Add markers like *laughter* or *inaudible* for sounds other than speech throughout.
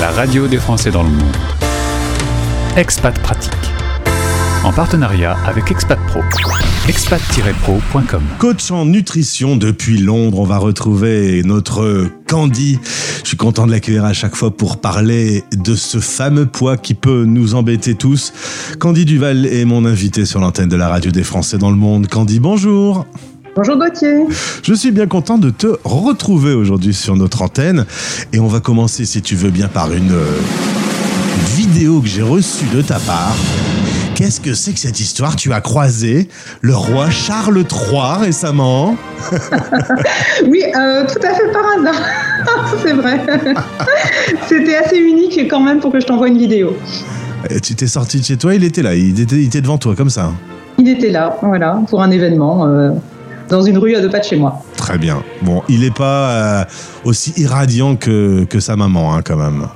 la radio des Français dans le monde. Expat Pratique. En partenariat avec Expat Pro. expat-pro.com. Coach en nutrition depuis Londres, on va retrouver notre Candy. Je suis content de l'accueillir à chaque fois pour parler de ce fameux poids qui peut nous embêter tous. Candy Duval est mon invité sur l'antenne de la radio des Français dans le monde. Candy, bonjour. Bonjour Gauthier. Je suis bien content de te retrouver aujourd'hui sur notre antenne et on va commencer si tu veux bien par une, euh, une vidéo que j'ai reçue de ta part. Qu'est-ce que c'est que cette histoire? Tu as croisé le roi Charles III récemment? *laughs* Oui, euh, tout à fait par hasard. *laughs* c'est vrai. *laughs* C'était assez unique quand même pour que je t'envoie une vidéo. Et tu t'es sorti de chez toi, il était là, il était, il était devant toi comme ça. Il était là, voilà, pour un événement. euh, dans une rue à deux pas de chez moi. Très bien. Bon, il n'est pas euh, aussi irradiant que, que sa maman, hein, quand même.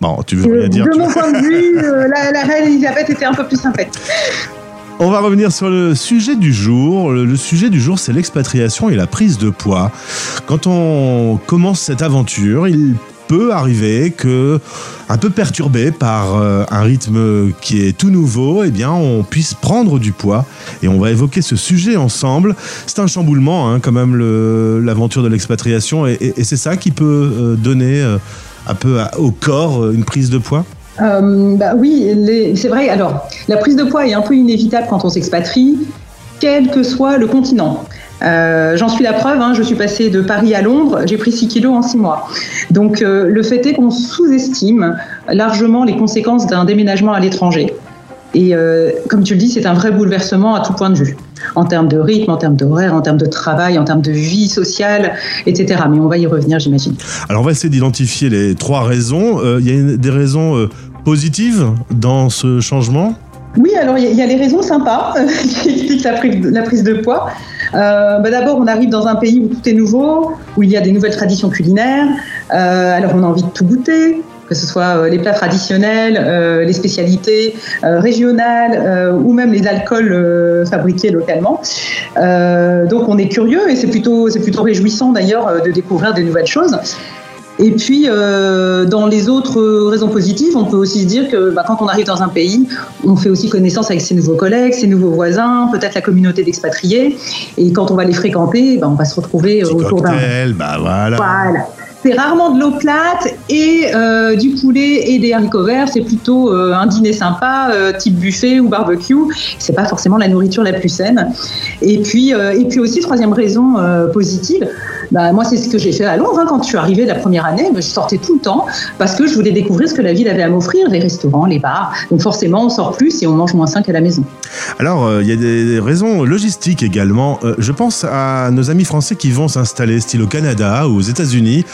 Bon, tu veux rien Euh, dire de mon point de vue, *laughs* euh, la, la reine Elisabeth était un peu plus sympathique. On va revenir sur le sujet du jour. Le, le sujet du jour, c'est l'expatriation et la prise de poids. Quand on commence cette aventure, il peut arriver que, un peu perturbé par euh, un rythme qui est tout nouveau, eh bien, on puisse prendre du poids. Et on va évoquer ce sujet ensemble. C'est un chamboulement, hein, quand même, l'aventure de l'expatriation. Et, c'est ça qui peut euh, donner euh, un peu au corps une prise de poids? Euh, bah oui, c'est vrai. Alors, la prise de poids est un peu inévitable quand on s'expatrie, quel que soit le continent. Euh, J'en suis la preuve, hein, je suis passée de Paris à Londres, j'ai pris 6 kilos en 6 mois. Donc euh, le fait est qu'on sous-estime largement les conséquences d'un déménagement à l'étranger. Et euh, comme tu le dis, c'est un vrai bouleversement à tout point de vue, en termes de rythme, en termes d'horaire, en termes de travail, en termes de vie sociale, etc. Mais on va y revenir, j'imagine. Alors on va essayer d'identifier les trois raisons. Euh, Il y a des raisons euh, positives dans ce changement? Oui, alors il y, a- il y a les raisons sympas euh, *laughs* qui expliquent la prise de poids. Euh, bah, D'abord, on arrive dans un pays où tout est nouveau, où il y a des nouvelles traditions culinaires. Euh, alors on a envie de tout goûter, que ce soit euh, les plats traditionnels, les spécialités régionales ou même les alcools fabriqués localement. Donc on est curieux et c'est plutôt, c'est plutôt réjouissant d'ailleurs de découvrir des nouvelles choses. Et puis, euh, dans les autres raisons positives, on peut aussi se dire que bah, quand on arrive dans un pays, on fait aussi connaissance avec ses nouveaux collègues, ses nouveaux voisins, peut-être la communauté d'expatriés. Et quand on va les fréquenter, bah, on va se retrouver euh, Petit autour d'un... bah voilà. Voilà. C'est rarement de l'eau plate et euh, du poulet et des haricots verts. C'est plutôt euh, un dîner sympa, euh, type buffet ou barbecue. C'est pas forcément la nourriture la plus saine. Et puis, euh, et puis aussi troisième raison euh, positive. Bah, moi, c'est ce que j'ai fait à Londres. hein. Quand je suis arrivée la première année, bah, je sortais tout le temps parce que je voulais découvrir ce que la ville avait à m'offrir, les restaurants, les bars. Donc forcément, on sort plus et on mange moins sain qu'à la maison. Alors euh, il y a des raisons logistiques également. Euh, je pense à nos amis français qui vont s'installer style au Canada ou aux États-Unis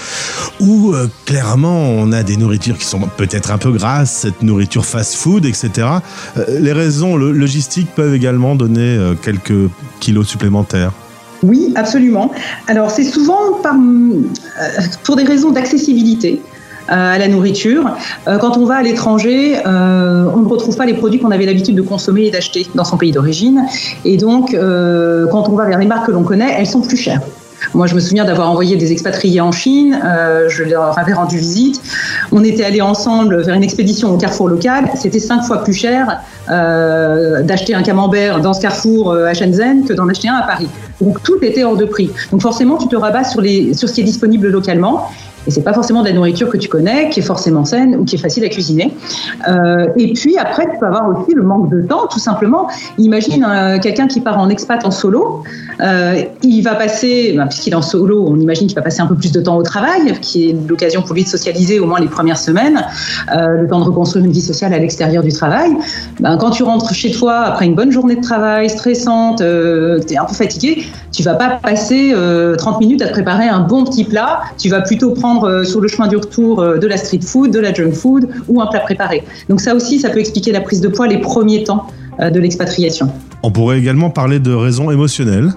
où euh, clairement on a des nourritures qui sont peut-être un peu grasses, cette nourriture fast-food, etc. Les raisons lo- logistiques peuvent également donner quelques kilos supplémentaires. Oui, absolument. Alors, c'est souvent euh, pour des raisons d'accessibilité euh, à la nourriture. Euh, quand on va à l'étranger, on ne retrouve pas les produits qu'on avait l'habitude de consommer et d'acheter dans son pays d'origine. Et donc, quand on va vers les marques que l'on connaît, elles sont plus chères. Moi, je me souviens d'avoir envoyé des expatriés en Chine. je leur avais rendu visite. On était allés ensemble vers une expédition au carrefour local. C'était cinq fois plus cher d'acheter un camembert dans ce carrefour à Shenzhen que d'en acheter un à Paris. Donc tout était hors de prix. Donc forcément, tu te rabats sur, ce qui est disponible localement. Et c'est pas forcément de la nourriture que tu connais, qui est forcément saine ou qui est facile à cuisiner. Euh, et puis après, tu peux avoir aussi le manque de temps, tout simplement. Imagine euh, quelqu'un qui part en expat en solo. Euh, il va passer, ben, puisqu'il est en solo, on imagine qu'il va passer un peu plus de temps au travail, qui est l'occasion pour lui de socialiser au moins les premières semaines, le temps de reconstruire une vie sociale à l'extérieur du travail. Ben, quand tu rentres chez toi après une bonne journée de travail stressante, tu es un peu fatigué, tu vas pas passer euh, 30 minutes à te préparer un bon petit plat. Tu vas plutôt prendre euh, sur le chemin du retour euh, de la street food, de la junk food ou un plat préparé. Donc ça aussi, ça peut expliquer la prise de poids les premiers temps euh, de l'expatriation. On pourrait également parler de raisons émotionnelles.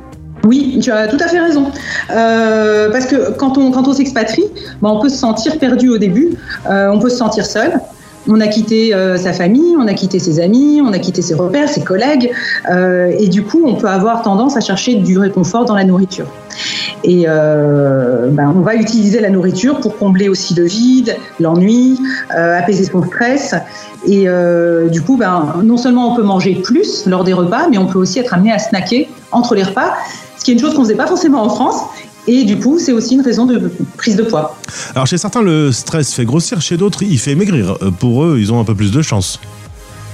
Oui, tu as tout à fait raison. Euh, parce que quand on, quand on s'expatrie, ben, on peut se sentir perdu au début, euh, on peut se sentir seul. On a quitté euh, sa famille, on a quitté ses amis, on a quitté ses repères, ses collègues, euh, et du coup, on peut avoir tendance à chercher du réconfort dans la nourriture. Et euh, ben, on va utiliser la nourriture pour combler aussi le vide, l'ennui, apaiser son stress. Et du coup, ben, non seulement on peut manger plus lors des repas, mais on peut aussi être amené à snacker entre les repas, ce qui est une chose qu'on ne faisait pas forcément en France et du coup, c'est aussi une raison de prise de poids. Alors chez certains, le stress fait grossir, chez d'autres, il fait maigrir. Euh, pour eux, ils ont un peu plus de chance.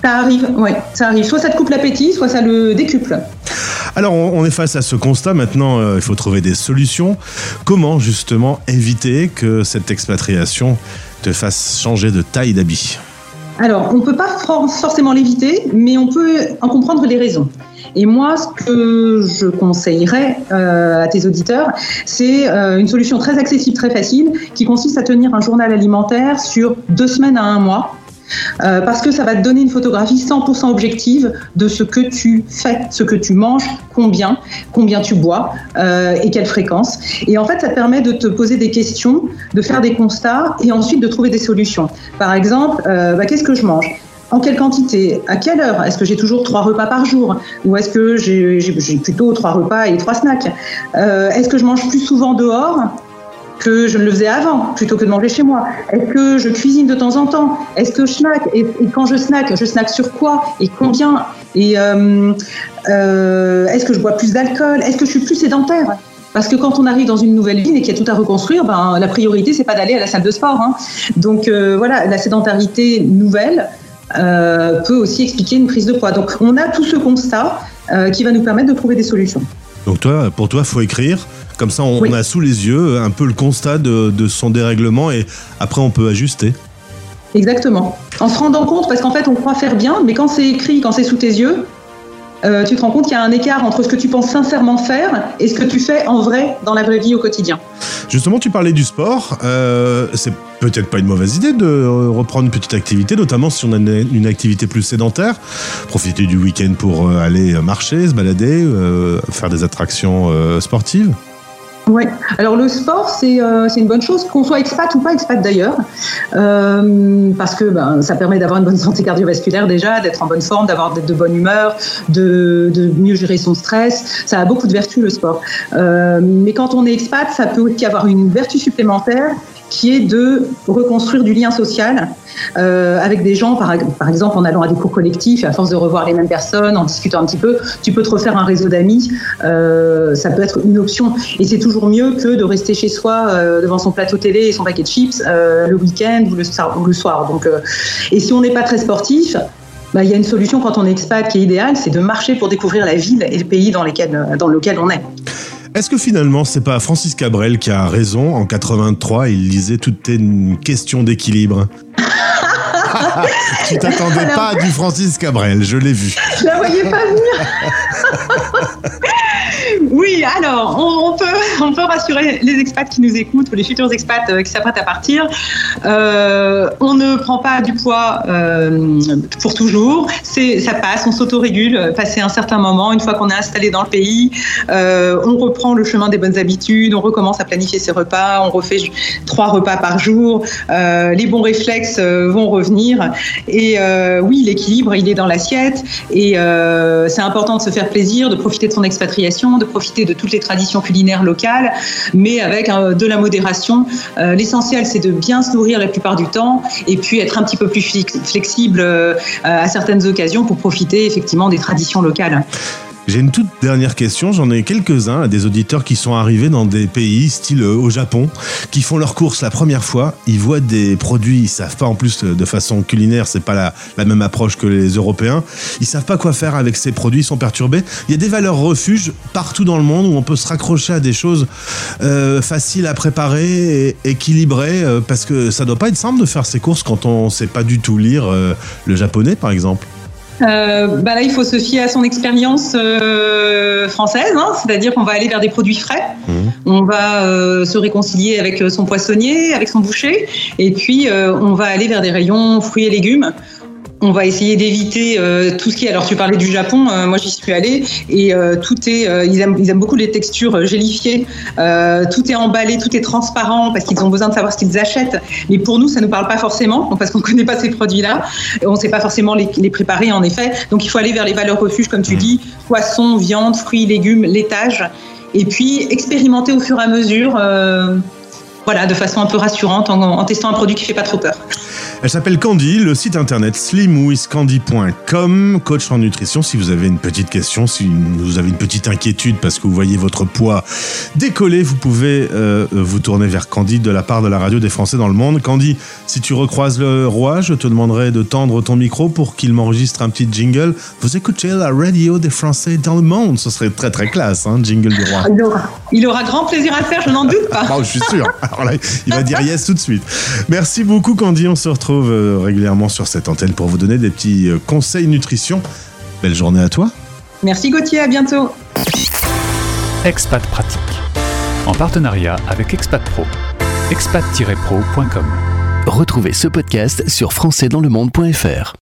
Ça arrive, oui, ça arrive. Soit ça te coupe l'appétit, soit ça le décuple. Alors, on est face à ce constat. Maintenant, euh, il faut trouver des solutions. Comment, justement, éviter que cette expatriation te fasse changer de taille d'habit? Alors, on ne peut pas forcément l'éviter, mais on peut en comprendre les raisons. Et moi, ce que je conseillerais euh, à tes auditeurs, c'est euh, une solution très accessible, très facile, qui consiste à tenir un journal alimentaire sur deux semaines à un mois. Euh, parce que ça va te donner une photographie 100% objective de ce que tu fais, ce que tu manges, combien, combien tu bois et quelle fréquence. Et en fait, ça te permet de te poser des questions, de faire des constats et ensuite de trouver des solutions. Par exemple, bah, qu'est-ce que je mange? En quelle quantité? À quelle heure? Est-ce que j'ai toujours trois repas par jour? Ou est-ce que j'ai plutôt trois repas et trois snacks? Euh, Est-ce que je mange plus souvent dehors que je ne le faisais avant, plutôt que de manger chez moi? Est-ce que je cuisine de temps en temps? Est-ce que je snack? Et, quand je snack, je snack sur quoi Et combien? Et euh, euh, est-ce que je bois plus d'alcool? Est-ce que je suis plus sédentaire? Parce que quand on arrive dans une nouvelle ville et qu'il y a tout à reconstruire, ben, la priorité, c'est pas d'aller à la salle de sport. Hein. Donc voilà, la sédentarité nouvelle, euh, peut aussi expliquer une prise de poids. Donc on a tout ce constat euh, qui va nous permettre de trouver des solutions. Donc toi, pour toi, faut écrire. Comme ça, on, a sous les yeux un peu le constat de, de son dérèglement et après on peut ajuster. Exactement. En se rendant compte, parce qu'en fait, on croit faire bien, mais quand c'est écrit, quand c'est sous tes yeux, euh, tu te rends compte qu'il y a un écart entre ce que tu penses sincèrement faire et ce que tu fais en vrai dans la vraie vie au quotidien. Justement, tu parlais du sport. Euh, c'est peut-être pas une mauvaise idée de reprendre une petite activité, notamment si on a une, activité plus sédentaire. Profiter du week-end pour euh, aller marcher, se balader, faire des attractions sportives. Oui, alors le sport, euh, c'est une bonne chose, qu'on soit expat ou pas expat d'ailleurs, euh, parce que ben, ça permet d'avoir une bonne santé cardiovasculaire déjà, d'être en bonne forme, d'avoir de bonne humeur, de, mieux gérer son stress. Ça a beaucoup de vertus le sport. Euh, mais quand on est expat, ça peut aussi avoir une vertu supplémentaire qui est de reconstruire du lien social euh, avec des gens, par, exemple en allant à des cours collectifs, à force de revoir les mêmes personnes, en discutant un petit peu, tu peux te refaire un réseau d'amis. Euh, ça peut être une option. Et c'est toujours mieux que de rester chez soi euh, devant son plateau télé et son paquet de chips le week-end ou le, soir. Et si on n'est pas très sportif, bah, il y a une solution quand on est expat qui est idéale, c'est de marcher pour découvrir la ville et le pays dans lequel on est. Est-ce que finalement, c'est pas Francis Cabrel qui a raison En 83, il lisait Toutes tes questions d'équilibre. tu t'attendais pas à du Francis Cabrel, je l'ai vu. Je la voyais pas venir. *laughs* Oui, alors, on, peut, *laughs* on peut rassurer les expats qui nous écoutent ou les futurs expats euh, qui s'apprêtent à partir. Euh, on ne prend pas du poids euh, pour toujours. Ça passe, on s'autorégule. Passer un certain moment, une fois qu'on est installé dans le pays, on reprend le chemin des bonnes habitudes, on recommence à planifier ses repas, on refait trois repas par jour. les bons réflexes vont revenir. Et oui, l'équilibre, il est dans l'assiette. Et c'est important de se faire plaisir, de profiter de son expatriation, de profiter de toutes les traditions culinaires locales, mais avec euh, de la modération. Euh, l'essentiel, c'est de bien se nourrir la plupart du temps et puis être un petit peu plus flexible euh, à certaines occasions pour profiter effectivement des traditions locales. J'ai une toute dernière question. J'en ai quelques-uns, des auditeurs qui sont arrivés dans des pays, style euh, au Japon, qui font leurs courses la première fois. Ils voient des produits, ils savent pas en plus de façon culinaire, c'est pas la, la, même approche que les Européens. Ils savent pas quoi faire avec ces produits, ils sont perturbés. Il y a des valeurs refuges partout dans le monde où on peut se raccrocher à des choses euh, faciles à préparer équilibrées, euh, parce que ça doit pas être simple de faire ces courses quand on sait pas du tout lire le japonais, par exemple. Euh, bah là, il faut se fier à son expérience euh, française, hein, c'est-à-dire qu'on va aller vers des produits frais, mmh. on va euh, se réconcilier avec son poissonnier, avec son boucher, et puis on va aller vers des rayons fruits et légumes on va essayer d'éviter euh, tout ce qui est. Alors, tu parlais du Japon, euh, moi j'y suis allée et euh, tout est. ils, aiment, ils aiment beaucoup les textures gélifiées. tout est emballé, tout est transparent parce qu'ils ont besoin de savoir ce qu'ils achètent. Mais pour nous, ça ne nous parle pas forcément *laughs* parce qu'on ne connaît pas ces produits-là. On ne sait pas forcément les, les, préparer en effet. Donc, il faut aller vers les valeurs refuges, comme tu mmh. dis poisson, viande, fruits, légumes, laitage. Et puis, expérimenter au fur et à mesure voilà, de façon un peu rassurante en, testant un produit qui fait pas trop peur. Elle s'appelle Candy, le site internet slimwithcandy.com, coach en nutrition. Si vous avez une petite question, si vous avez une petite inquiétude parce que vous voyez votre poids décoller, vous pouvez euh, vous tourner vers Candy de la part de la radio des Français dans le monde. Candy, si tu recroises le roi, je te demanderai de tendre ton micro pour qu'il m'enregistre un petit jingle. Vous écoutez la radio des Français dans le monde. Ce serait très très classe, hein, jingle du roi. Il aura, grand plaisir à le faire, je n'en doute pas. *laughs* je suis sûr. il va dire yes tout de suite. Merci beaucoup Candy, on se retrouve euh, régulièrement sur cette antenne pour vous donner des petits euh, conseils nutrition. Belle journée à toi. Merci Gauthier, à bientôt. Expat Pratique, en partenariat avec Expat Pro, expat-pro.com. Retrouvez ce podcast sur françaisdanslemonde.fr.